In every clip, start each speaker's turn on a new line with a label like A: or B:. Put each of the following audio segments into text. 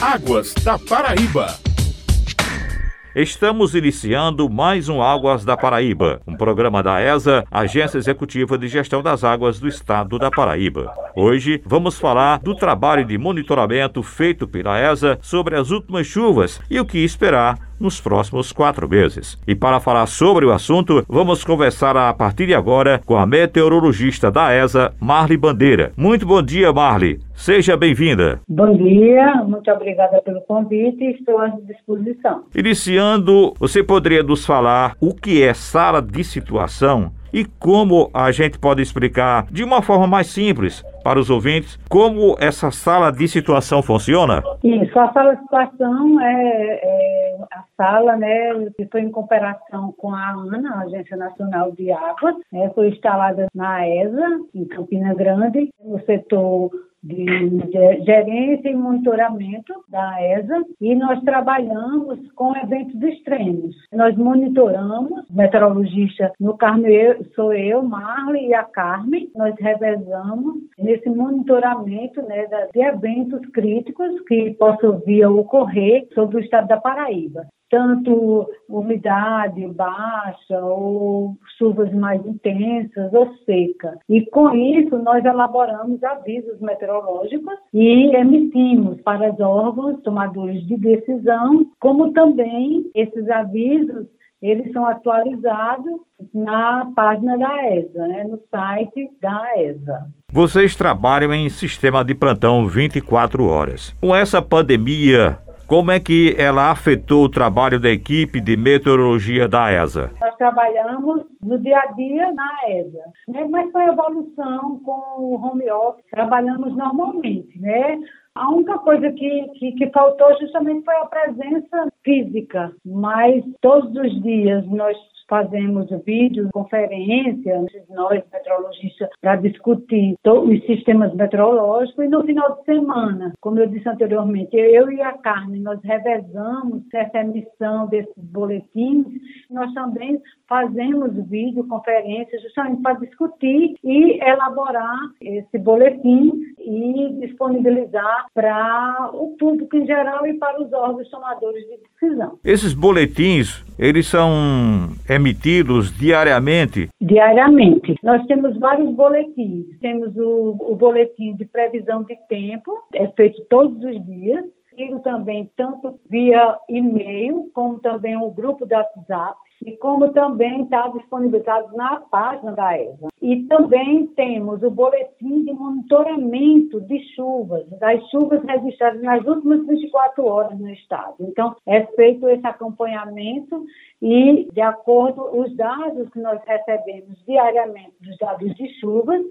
A: Águas da Paraíba.
B: Estamos iniciando mais um Águas da Paraíba, um programa da ESA, Agência Executiva de Gestão das Águas do Estado da Paraíba. Hoje vamos falar do trabalho de monitoramento feito pela ESA sobre as últimas chuvas e o que esperar nos próximos quatro meses. E para falar sobre o assunto, vamos conversar a partir de agora com a meteorologista da ESA, Marli Bandeira. Muito bom dia, Marli. Seja bem-vinda.
C: Bom dia, muito obrigada pelo convite e estou à disposição.
B: Iniciando, você poderia nos falar o que é sala de situação e como a gente pode explicar de uma forma mais simples para os ouvintes como essa sala de situação funciona?
C: Isso, a sala de situação é, é a sala, né, que foi em cooperação com a ANA, a Agência Nacional de Águas, né, foi instalada na ESA, em Campina Grande, no setor de gerência e monitoramento da ESA e nós trabalhamos com eventos extremos. Nós monitoramos, meteorologista no Carmen sou eu, Marley e a Carmen, nós revezamos nesse monitoramento né, de eventos críticos que possam vir a ocorrer sobre o estado da Paraíba tanto umidade baixa ou chuvas mais intensas ou seca. E com isso nós elaboramos avisos meteorológicos e emitimos para os órgãos tomadores de decisão, como também esses avisos eles são atualizados na página da ESA, né, no site da ESA.
B: Vocês trabalham em sistema de plantão 24 horas. Com essa pandemia, como é que ela afetou o trabalho da equipe de meteorologia da ESA?
C: Nós trabalhamos no dia a dia na ESA, né? mas foi evolução com o home office, trabalhamos normalmente, né? A única coisa que, que, que, faltou justamente foi a presença física, mas todos os dias nós fazemos vídeos, conferências, nós meteorologistas, para discutir os sistemas meteorológicos e no final de semana, como eu disse anteriormente, eu e a Carmen, nós revezamos essa emissão desses boletins, nós também fazemos vídeo, conferências, justamente para discutir e elaborar esse boletim e disponibilizar para o público em geral e para os órgãos tomadores de decisão.
B: Esses boletins, eles são emitidos diariamente?
C: Diariamente. Nós temos vários boletins. Temos o, o boletim de previsão de tempo, é feito todos os dias. Também tanto via e-mail, como também o grupo do WhatsApp e como também está disponibilizado na página da ESA. E também temos o boletim de monitoramento de chuvas, das chuvas registradas nas últimas 24 horas no estado. Então, é feito esse acompanhamento e, de acordo com os dados que nós recebemos diariamente dos dados de chuvas,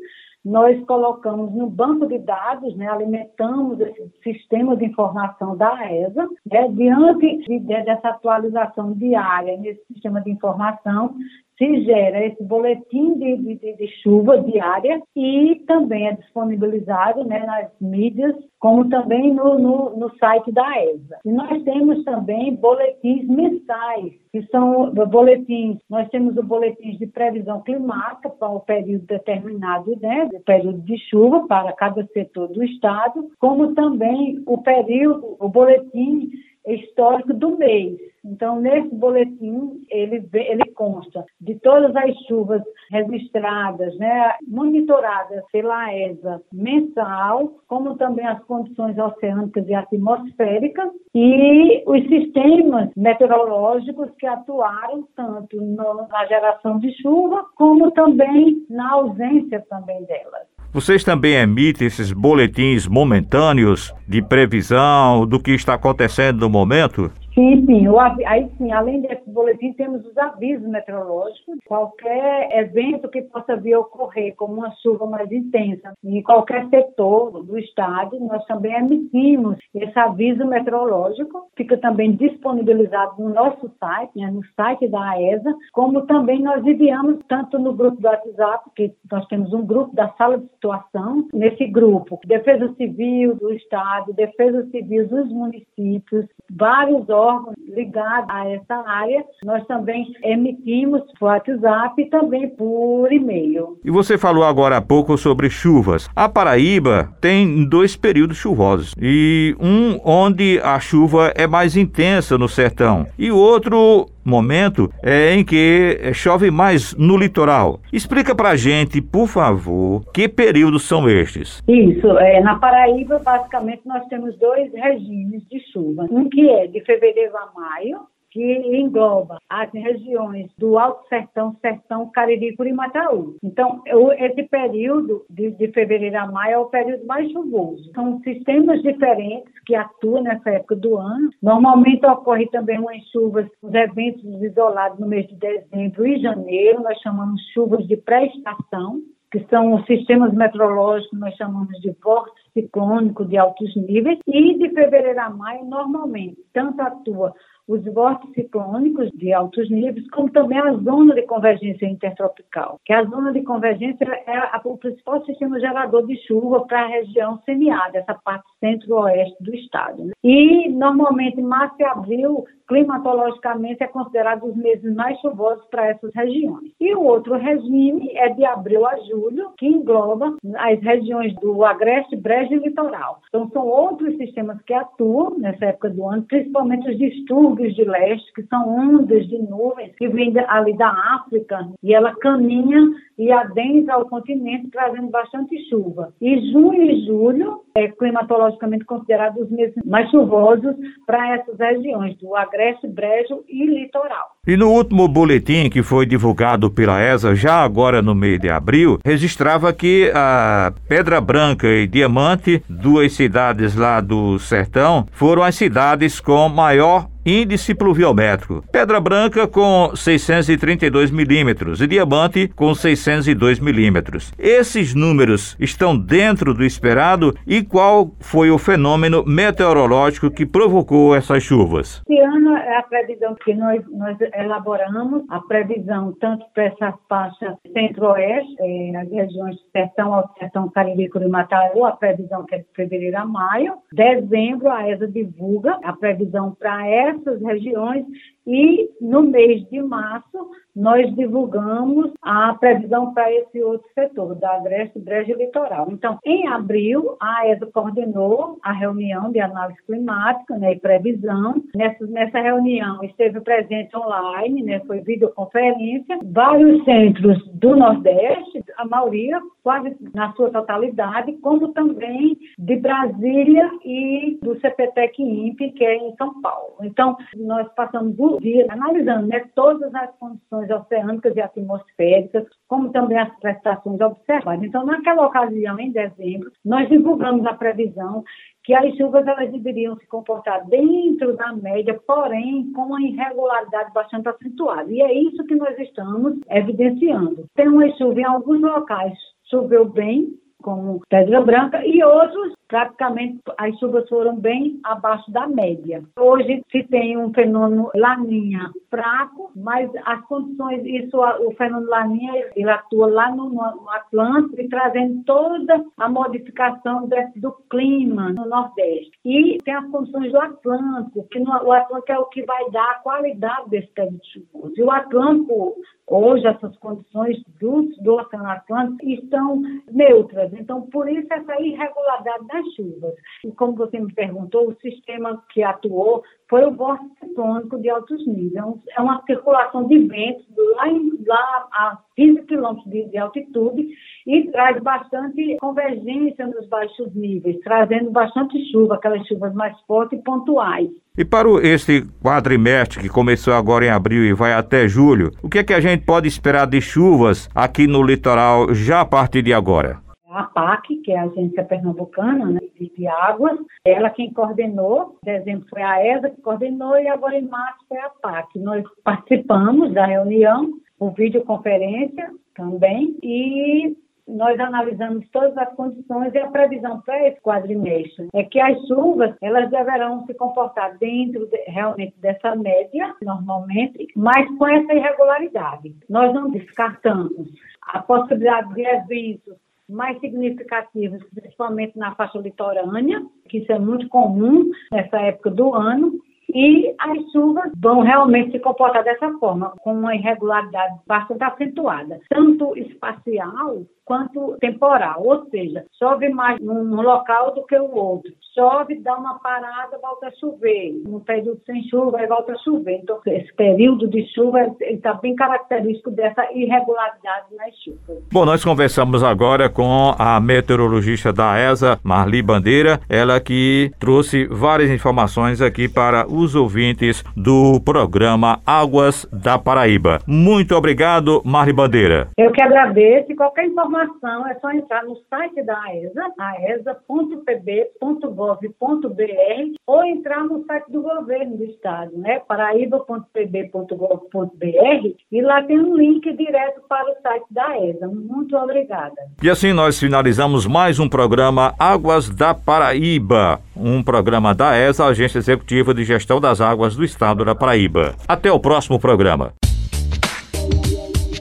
C: nós colocamos no banco de dados, né, alimentamos esse sistema de informação da ESA, né, diante de, dessa atualização diária nesse sistema de informação, se gera esse boletim de, de, de, chuva diária e também é disponibilizado né, nas mídias, como também no, no, no, site da ESA. E nós temos também boletins mensais, que são boletins, nós temos o boletim de previsão climática para o período determinado, né, o período de chuva para cada setor do estado, como também o período, o boletim histórico do mês. Então, nesse boletim, ele, ele consta de todas as chuvas registradas, né, monitoradas pela ESA mensal, como também as condições oceânicas e atmosféricas e os sistemas meteorológicos que atuaram tanto no, na geração de chuva, como também na ausência também delas.
B: Vocês também emitem esses boletins momentâneos de previsão do que está acontecendo no momento?
C: Sim, sim. O, aí sim, além desse boletim, temos os avisos meteorológicos. Qualquer evento que possa vir a ocorrer, como uma chuva mais intensa, em qualquer setor do estado, nós também emitimos esse aviso meteorológico. Fica também disponibilizado no nosso site, né, no site da AESA, como também nós enviamos tanto no grupo do WhatsApp, que nós temos um grupo da sala de situação, nesse grupo, Defesa Civil do Estado, Defesa Civil dos municípios, vários órgãos ligados a essa área. Nós também emitimos por WhatsApp e também por e-mail.
B: E você falou agora há pouco sobre chuvas. A Paraíba tem dois períodos chuvosos e um onde a chuva é mais intensa no sertão e outro momento é em que chove mais no litoral. Explica pra gente, por favor, que períodos são estes?
C: Isso, é, na Paraíba, basicamente, nós temos dois regimes de chuva. Um que é de fevereiro a maio, que engloba as regiões do Alto Sertão, Sertão, Cariri, Curimataú. Então, esse período de, de, fevereiro a maio é o período mais chuvoso. São sistemas diferentes que atuam nessa época do ano. Normalmente ocorre também umas chuvas, os eventos isolados no mês de dezembro e janeiro, nós chamamos chuvas de pré-estação que são os sistemas meteorológicos, nós chamamos de vórtice ciclônico de altos níveis, e de fevereiro a maio, normalmente, tanto atua os vórtices ciclônicos de altos níveis, como também a zona de convergência intertropical, que a zona de convergência é o principal sistema gerador de chuva para a região semiárida, essa parte centro-oeste do estado. Né? E, normalmente, março e abril, climatologicamente, é considerado os meses mais chuvosos para essas regiões. E o outro regime é de abril a julho, que engloba as regiões do Agreste, Brejo e Litoral. Então, são outros sistemas que atuam nessa época do ano, principalmente os distúrbios nuvens de leste, que são ondas de nuvens que vêm ali da África, e ela caminha e adentra ao continente, trazendo bastante chuva. E junho e julho é climatologicamente considerados os meses mais chuvosos para essas regiões, do Agreste, Brejo e Litoral.
B: E no último boletim que foi divulgado pela ESA, já agora no mês de abril, registrava que a Pedra Branca e Diamante, duas cidades lá do sertão, foram as cidades com maior índice pluviométrico. Pedra Branca com 632 milímetros e Diamante com 602 milímetros. Esses números estão dentro do esperado e qual foi o fenômeno meteorológico que provocou essas chuvas?
C: Esse ano é a previsão que nós, nós elaboramos, a previsão tanto para essa faixa centro-oeste, é, as regiões do Sertão ao Sertão Caribe e Mataru, a previsão que é de fevereiro a maio. Dezembro, a ESA divulga a previsão para essa essas regiões e no mês de março nós divulgamos a previsão para esse outro setor, da Agreste Brejo Litoral. Então, em abril, a ESA coordenou a reunião de análise climática né, e previsão. Nessa, nessa reunião esteve presente online, né, foi videoconferência, vários centros do Nordeste, a maioria, quase na sua totalidade, como também de Brasília e do CPTEC INPE, que é em São Paulo. Então, nós passamos dia analisando né, todas as condições oceânicas e atmosféricas, como também as prestações observadas. Então, naquela ocasião, em dezembro, nós divulgamos a previsão que as chuvas elas deveriam se comportar dentro da média, porém com uma irregularidade bastante acentuada. E é isso que nós estamos evidenciando. Tem uma chuva em alguns locais, choveu bem, como Pedra Branca, e outros praticamente as chuvas foram bem abaixo da média. Hoje se tem um fenômeno laninha fraco, mas as condições, isso, o fenômeno laninha, ele atua lá no, no Atlântico e trazendo toda a modificação do clima no Nordeste. E tem as condições do Atlântico, que no, o Atlântico é o que vai dar a qualidade desse período chuvoso. E o Atlântico, hoje, essas condições do, do Oceano Atlântico estão neutras. Então, por isso essa irregularidade da das chuvas. E como você me perguntou, o sistema que atuou foi o vórtice ciclônico de altos níveis. É uma circulação de ventos lá, em, lá a 15 quilômetros de, de altitude e traz bastante convergência nos baixos níveis, trazendo bastante chuva, aquelas chuvas mais fortes e pontuais.
B: E para este quadrimestre que começou agora em abril e vai até julho, o que é que a gente pode esperar de chuvas aqui no litoral já a partir de agora?
C: a PAC, que é a Agência Pernambucana né, de, Águas, ela quem coordenou, dezembro foi a ESA que coordenou e agora em março foi a PAC. Nós participamos da reunião por videoconferência também e nós analisamos todas as condições e a previsão para esse quadrimestre é que as chuvas elas deverão se comportar dentro de, realmente dessa média normalmente, mas com essa irregularidade. Nós não descartamos a possibilidade de eventos mais significativos, principalmente na faixa litorânea, que isso é muito comum nessa época do ano, e as chuvas vão realmente se comportar dessa forma, com uma irregularidade bastante acentuada, tanto espacial quanto temporal, ou seja, chove mais num local do que o outro. Chove, dá uma parada, volta a chover. No período sem chuva, aí volta a chover. Então, esse período de chuva está bem característico dessa irregularidade nas chuvas.
B: Bom, nós conversamos agora com a meteorologista da ESA, Marli Bandeira, ela que trouxe várias informações aqui para os ouvintes do programa Águas da Paraíba. Muito obrigado, Marli Bandeira.
C: Eu que agradeço qualquer informação informação é só entrar no site da AESA, aesa.pb.gov.br ou entrar no site do governo do estado, né, paraíba.pb.gov.br e lá tem um link direto para o site da AESA. Muito obrigada.
B: E assim nós finalizamos mais um programa Águas da Paraíba, um programa da ESA, Agência Executiva de Gestão das Águas do Estado da Paraíba. Até o próximo programa.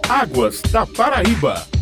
A: Águas da Paraíba.